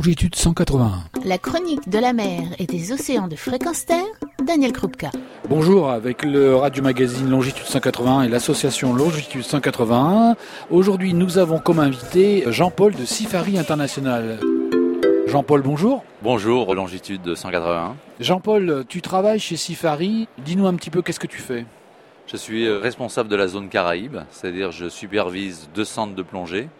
longitude 181. La chronique de la mer et des océans de fréquence terre, Daniel Krupka. Bonjour, avec le radio magazine Longitude 181 et l'association Longitude 181. Aujourd'hui, nous avons comme invité Jean-Paul de Sifari International. Jean-Paul, bonjour. Bonjour, Longitude 181. Jean-Paul, tu travailles chez Sifari. Dis-nous un petit peu qu'est-ce que tu fais? Je suis responsable de la zone Caraïbe, c'est-à-dire je supervise deux centres de plongée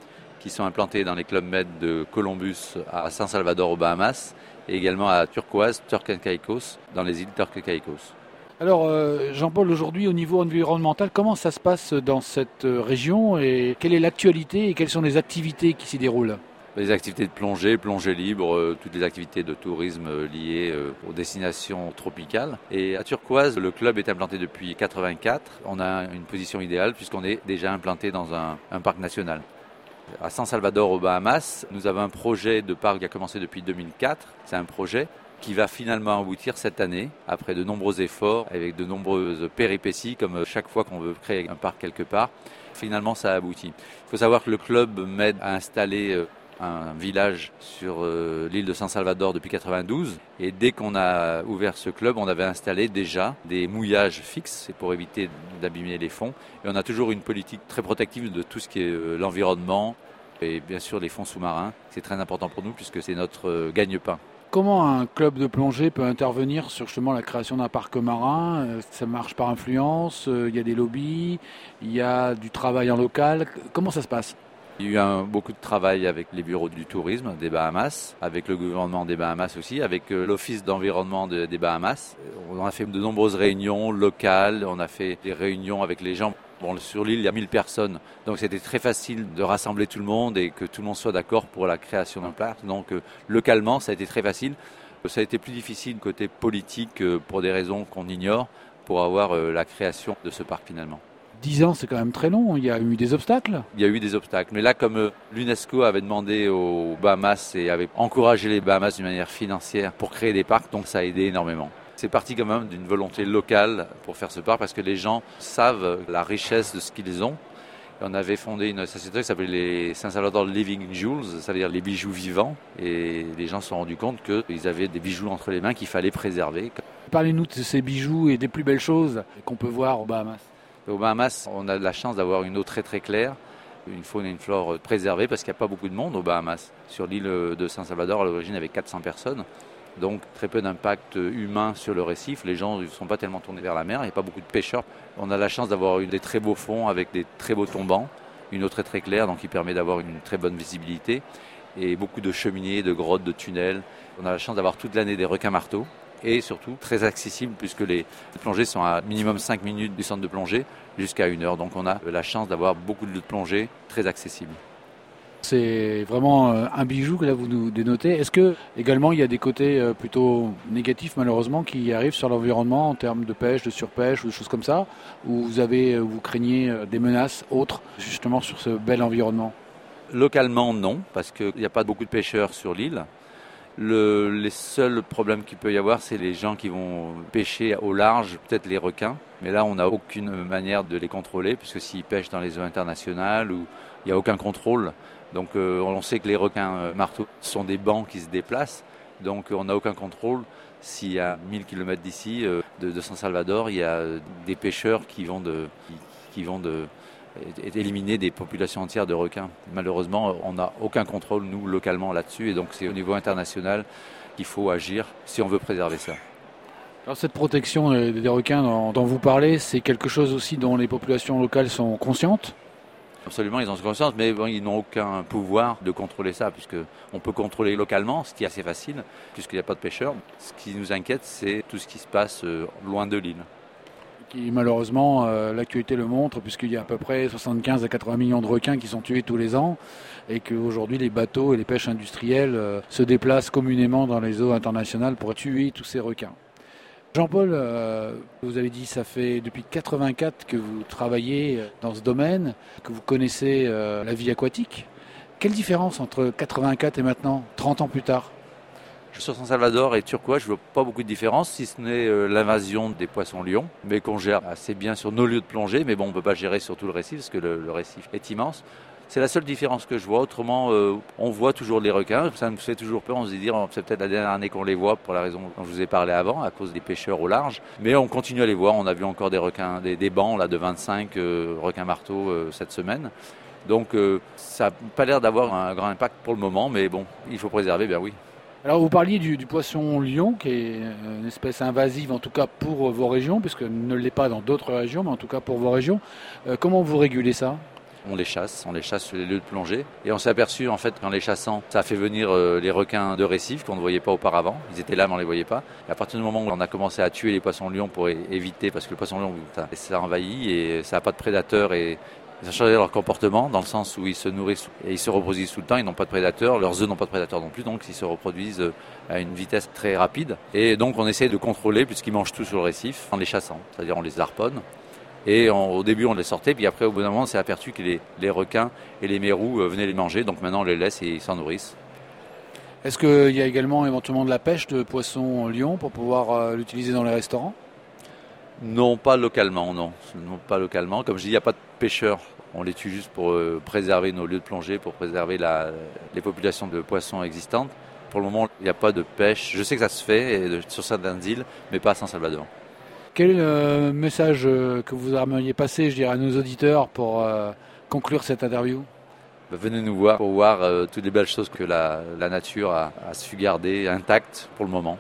qui sont implantés dans les clubs Med de Columbus à San Salvador aux Bahamas et également à Turquoise, Turk and Caicos, dans les îles Turk et Caicos. Alors euh, Jean-Paul, aujourd'hui au niveau environnemental, comment ça se passe dans cette euh, région et quelle est l'actualité et quelles sont les activités qui s'y déroulent? Les activités de plongée, plongée libre, euh, toutes les activités de tourisme liées aux destinations tropicales. Et à Turquoise, le club est implanté depuis 84. On a une position idéale puisqu'on est déjà implanté dans un parc national à San Salvador aux Bahamas. Nous avons un projet de parc qui a commencé depuis 2004. C'est un projet qui va finalement aboutir cette année, après de nombreux efforts, avec de nombreuses péripéties, comme chaque fois qu'on veut créer un parc quelque part. Finalement, ça aboutit. Il faut savoir que le club m'aide à installer euh, un village sur euh, l'île de San Salvador depuis 92. Et dès qu'on a ouvert ce club, on avait installé déjà des mouillages fixes pour éviter d'abîmer les fonds. Et on a toujours une politique très protective de tout ce qui est euh, l'environnement et bien sûr les fonds sous-marins. C'est très important pour nous puisque c'est notre euh, gagne-pain. Comment un club de plongée peut intervenir sur justement la création d'un parc marin? Ça marche par influence, il y a des lobbies, il y a du travail en local. Comment ça se passe? Il y a eu beaucoup de travail avec les bureaux du tourisme des Bahamas, avec le gouvernement des Bahamas aussi, avec euh, l'office d'environnement des Bahamas. On a fait de nombreuses réunions locales, on a fait des réunions avec les gens. Sur l'île, il y a 1000 personnes, donc c'était très facile de rassembler tout le monde et que tout le monde soit d'accord pour la création d'un parc. Donc euh, localement, ça a été très facile. Ça a été plus difficile côté politique euh, pour des raisons qu'on ignore pour avoir la création de ce parc finalement. 10 ans, c'est quand même très long. Il y a eu des obstacles Il y a eu des obstacles. Mais là, comme euh, l'UNESCO avait demandé aux Bahamas et avait encouragé les Bahamas d'une manière financière pour créer des parcs, donc ça a aidé énormément. C'est parti quand même d'une volonté locale pour faire ce parc parce que les gens savent la richesse de ce qu'ils ont. on avait fondé une société qui s'appelait les Saint Salvador Living Jewels, ça veut dire les bijoux vivants. Et les gens se sont rendus compte qu'ils avaient des bijoux entre les mains qu'il fallait préserver. Parlez-nous de ces bijoux et des plus belles choses qu'on peut voir aux Bahamas. Aux Bahamas, on a la chance d'avoir une eau très très claire, une faune et une flore préservées parce qu'il n'y a pas beaucoup de monde aux Bahamas. Sur l'île de Saint-Salvador, à l'origine, il y avait 400 personnes. Donc très peu d'impact humain sur le récif. Les gens ne sont pas tellement tournés vers la mer. Il n'y a pas beaucoup de pêcheurs. On a la chance d'avoir des très beaux fonds avec des très beaux tombants, une eau très très claire, donc qui permet d'avoir une très bonne visibilité. Et beaucoup de cheminées, de grottes, de tunnels. On a la chance d'avoir toute l'année des requins marteaux et surtout très accessible puisque les plongées sont à minimum 5 minutes du centre de plongée jusqu'à 1 heure. Donc on a la chance d'avoir beaucoup de lieux de plongée très accessibles. C'est vraiment euh, un bijou que là vous nous dénotez. Est-ce que également il y a des côtés euh, plutôt négatifs malheureusement qui arrivent sur l'environnement en termes de pêche, de surpêche ou des choses comme ça, où vous avez, euh, vous craignez des menaces autres justement sur ce bel environnement? Localement non, parce qu'il n'y a pas beaucoup de pêcheurs sur l'île. Le, les seuls problèmes qu'il peut y avoir, c'est les gens qui vont pêcher au large, peut-être les requins. Mais là, on n'a aucune manière de les contrôler, puisque s'ils pêchent dans les eaux internationales, où il n'y a aucun contrôle. Donc euh, on sait que les requins euh, marteaux sont des bancs qui se déplacent. Donc on n'a aucun contrôle. Y a 1000 km d'ici, euh, de, San Salvador, il y a des pêcheurs qui vont de, qui vont de, éliminer des populations entières de requins. Malheureusement, on n'a aucun contrôle, nous, localement, là-dessus. Et donc, c'est au niveau international qu'il faut agir si on veut préserver ça. Alors, cette protection des requins dont, vous parlez, c'est quelque chose aussi dont les populations locales sont conscientes? Absolument, ils en sont conscients, mais ils n'ont aucun pouvoir de contrôler ça, puisqu'on peut contrôler localement, ce qui est assez facile, puisqu'il n'y a pas de pêcheurs. Ce qui nous inquiète, c'est tout ce qui se passe euh, loin de l'île qui malheureusement euh, l'actualité le montre puisqu'il y a à peu près 75 à 80 millions de requins qui sont tués tous les ans et qu'aujourd'hui les bateaux et les pêches industrielles euh, se déplacent communément dans les eaux internationales pour tuer tous ces requins. Jean-Paul, euh, vous avez dit ça fait depuis 84 que vous travaillez dans ce domaine, que vous connaissez la vie aquatique. Quelle différence entre 84 et maintenant, 30 ans plus tard? Sur San Salvador et turquoise, je vois pas beaucoup de différence, si ce n'est euh, l'invasion des poissons-lions, mais qu'on gère assez bien sur nos lieux de plongée. Mais bon, on peut pas gérer sur tout le récif, parce que le, récif est immense. C'est la seule différence que je vois. Autrement, euh, on voit toujours les requins. Ça nous fait toujours peur. On se dit, c'est peut-être la dernière année qu'on les voit pour la raison dont je vous ai parlé avant, à cause des pêcheurs au large. Mais on continue à les voir. On a vu encore des requins, des, bancs là, de 25 euh, requins marteaux cette semaine. Donc ça n'a pas l'air d'avoir un grand impact pour le moment, mais bon, il faut préserver, bien oui. Alors vous parliez du, poisson lion, qui est une espèce invasive en tout cas pour vos régions, puisque ne l'est pas dans d'autres régions, mais en tout cas pour vos régions. Euh, comment vous régulez ça? On les chasse, on les chasse sur les lieux de plongée. Et on s'est aperçu en fait qu'en les chassant, ça a fait venir euh, les requins de récif qu'on ne voyait pas auparavant. Ils étaient là mais on ne les voyait pas. Et à partir du moment où on a commencé à tuer les poissons lions pour éviter, parce que le poisson lion, ça envahit et ça n'a pas de prédateurs et ils ont changé leur comportement dans le sens où ils se nourrissent et ils se reproduisent tout le temps. Ils n'ont pas de prédateurs, leurs œufs n'ont pas de prédateurs non plus, donc ils se reproduisent euh, à une vitesse très rapide. Et donc on essaie de contrôler puisqu'ils mangent tout sur le récif en les chassant, c'est-à-dire on les harponne. Et au début on les sortait, puis après au bout d'un moment on s'est aperçu que les, requins et les mérous euh, venaient les manger, donc maintenant on les laisse et ils s'en nourrissent. Est-ce qu'il y a également éventuellement de la pêche de poissons lion pour pouvoir euh, l'utiliser dans les restaurants? Non, pas localement, non. non. Pas localement. Comme je dis, il n'y a pas de pêcheurs. On les tue juste pour euh, préserver nos lieux de plongée, pour préserver les populations de poissons existantes. Pour le moment, il n'y a pas de pêche. Je sais que ça se fait sur certaines îles, mais pas à San Salvador. Quel euh, message euh, que vous aimeriez passer, je dirais, à nos auditeurs pour conclure cette interview? Bah, Venez nous voir pour voir toutes les belles choses que la, nature a su garder intactes pour le moment.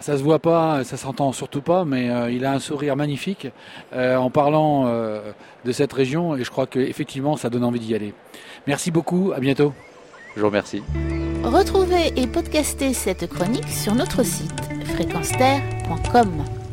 Ça se voit pas, ça s'entend surtout pas, mais euh, il a un sourire magnifique euh, en parlant euh, de cette région et je crois qu'effectivement ça donne envie d'y aller. Merci beaucoup, à bientôt. Je vous remercie. Retrouvez et podcastez cette chronique sur notre site fréquenceterre.com.